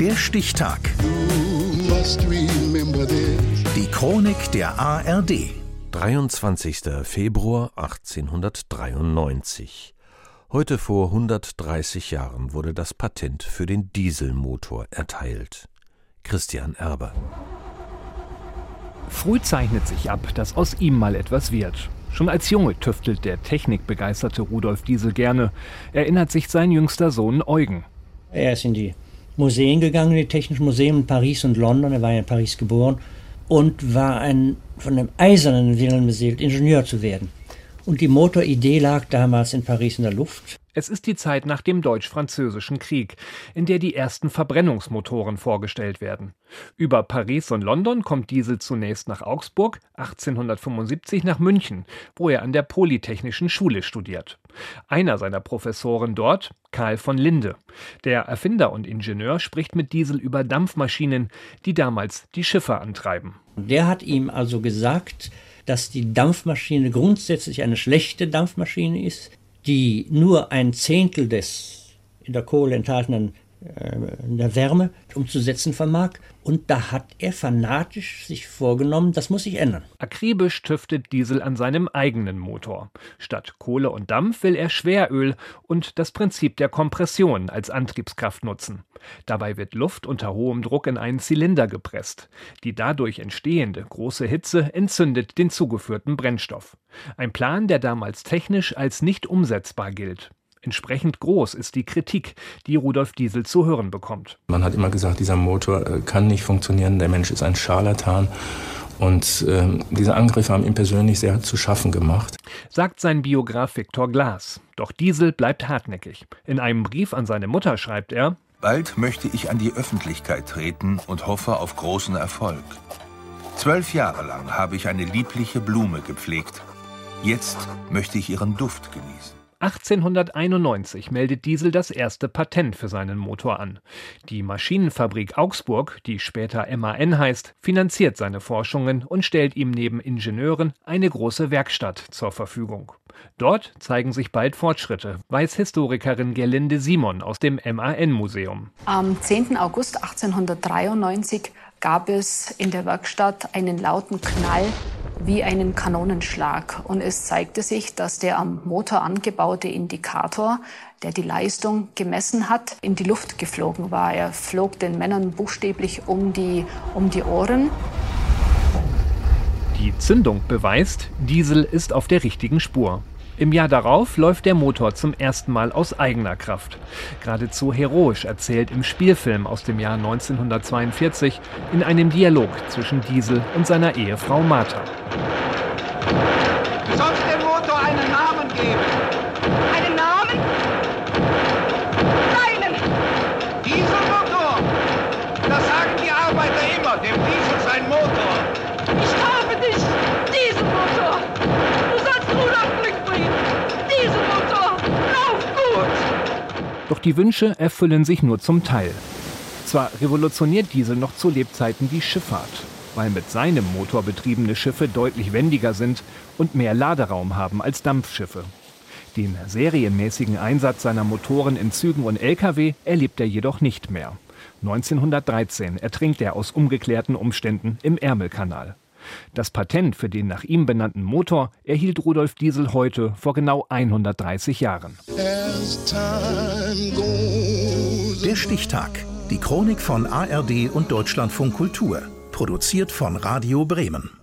Der Stichtag. Die Chronik der ARD. 23. Februar 1893. Heute vor 130 Jahren wurde das Patent für den Dieselmotor erteilt. Christian Erber. Früh zeichnet sich ab, dass aus ihm mal etwas wird. Schon als Junge tüftelt der technikbegeisterte Rudolf Diesel gerne, erinnert sich sein jüngster Sohn Eugen. Er ist in die Museen gegangen, die Technischen Museen in Paris und London. Er war ja in Paris geboren und war ein von einem eisernen Willen beseelt, Ingenieur zu werden. Und die Motoridee lag damals in Paris in der Luft. Es ist die Zeit nach dem Deutsch-Französischen Krieg, in der die ersten Verbrennungsmotoren vorgestellt werden. Über Paris und London kommt Diesel zunächst nach Augsburg, 1875 nach München, wo er an der Polytechnischen Schule studiert. Einer seiner Professoren dort, Karl von Linde. Der Erfinder und Ingenieur spricht mit Diesel über Dampfmaschinen, die damals die Schiffe antreiben. Der hat ihm also gesagt, dass die Dampfmaschine grundsätzlich eine schlechte Dampfmaschine ist, die nur ein Zehntel des in der Kohle enthaltenen äh, der Wärme umzusetzen vermag. Und da hat er fanatisch sich vorgenommen, das muss sich ändern. Akribisch tüftet Diesel an seinem eigenen Motor. Statt Kohle und Dampf will er Schweröl und das Prinzip der Kompression als Antriebskraft nutzen. Dabei wird Luft unter hohem Druck in einen Zylinder gepresst. Die dadurch entstehende große Hitze entzündet den zugeführten Brennstoff. Ein Plan, der damals technisch als nicht umsetzbar gilt. Entsprechend groß ist die Kritik, die Rudolf Diesel zu hören bekommt. Man hat immer gesagt, dieser Motor äh, kann nicht funktionieren, der Mensch ist ein Scharlatan. Und äh, diese Angriffe haben ihm persönlich sehr zu schaffen gemacht. Sagt sein Biograf Viktor Glas. Doch Diesel bleibt hartnäckig. In einem Brief an seine Mutter schreibt er: Bald möchte ich an die Öffentlichkeit treten und hoffe auf großen Erfolg. Zwölf Jahre lang habe ich eine liebliche Blume gepflegt. Jetzt möchte ich ihren Duft genießen. 1891 meldet Diesel das erste Patent für seinen Motor an. Die Maschinenfabrik Augsburg, die später MAN heißt, finanziert seine Forschungen und stellt ihm neben Ingenieuren eine große Werkstatt zur Verfügung. Dort zeigen sich bald Fortschritte, weiß Historikerin Gerlinde Simon aus dem MAN-Museum. Am 10. August 1893 gab es in der Werkstatt einen lauten Knall wie einen Kanonenschlag. Und es zeigte sich, dass der am Motor angebaute Indikator, der die Leistung gemessen hat, in die Luft geflogen war. Er flog den Männern buchstäblich um die, um die Ohren. Die Zündung beweist, Diesel ist auf der richtigen Spur. Im Jahr darauf läuft der Motor zum ersten Mal aus eigener Kraft. Geradezu heroisch erzählt im Spielfilm aus dem Jahr 1942 in einem Dialog zwischen Diesel und seiner Ehefrau Martha. Du sollst dem Motor einen Namen geben. Einen Namen? Keinen! Dieselmotor! Das sagen die Arbeiter immer, dem Diesel sein Motor. Ich habe dich! Dieselmotor! Du sollst Rudolf Glück bringen! Dieselmotor! Lauf gut! Doch die Wünsche erfüllen sich nur zum Teil. Zwar revolutioniert Diesel noch zu Lebzeiten die Schifffahrt, weil mit seinem Motor betriebene Schiffe deutlich wendiger sind und mehr Laderaum haben als Dampfschiffe. Den serienmäßigen Einsatz seiner Motoren in Zügen und Lkw erlebt er jedoch nicht mehr. 1913 ertrinkt er aus ungeklärten Umständen im Ärmelkanal. Das Patent für den nach ihm benannten Motor erhielt Rudolf Diesel heute vor genau 130 Jahren. Der Stichtag. Die Chronik von ARD und Deutschlandfunk Kultur. Produziert von Radio Bremen.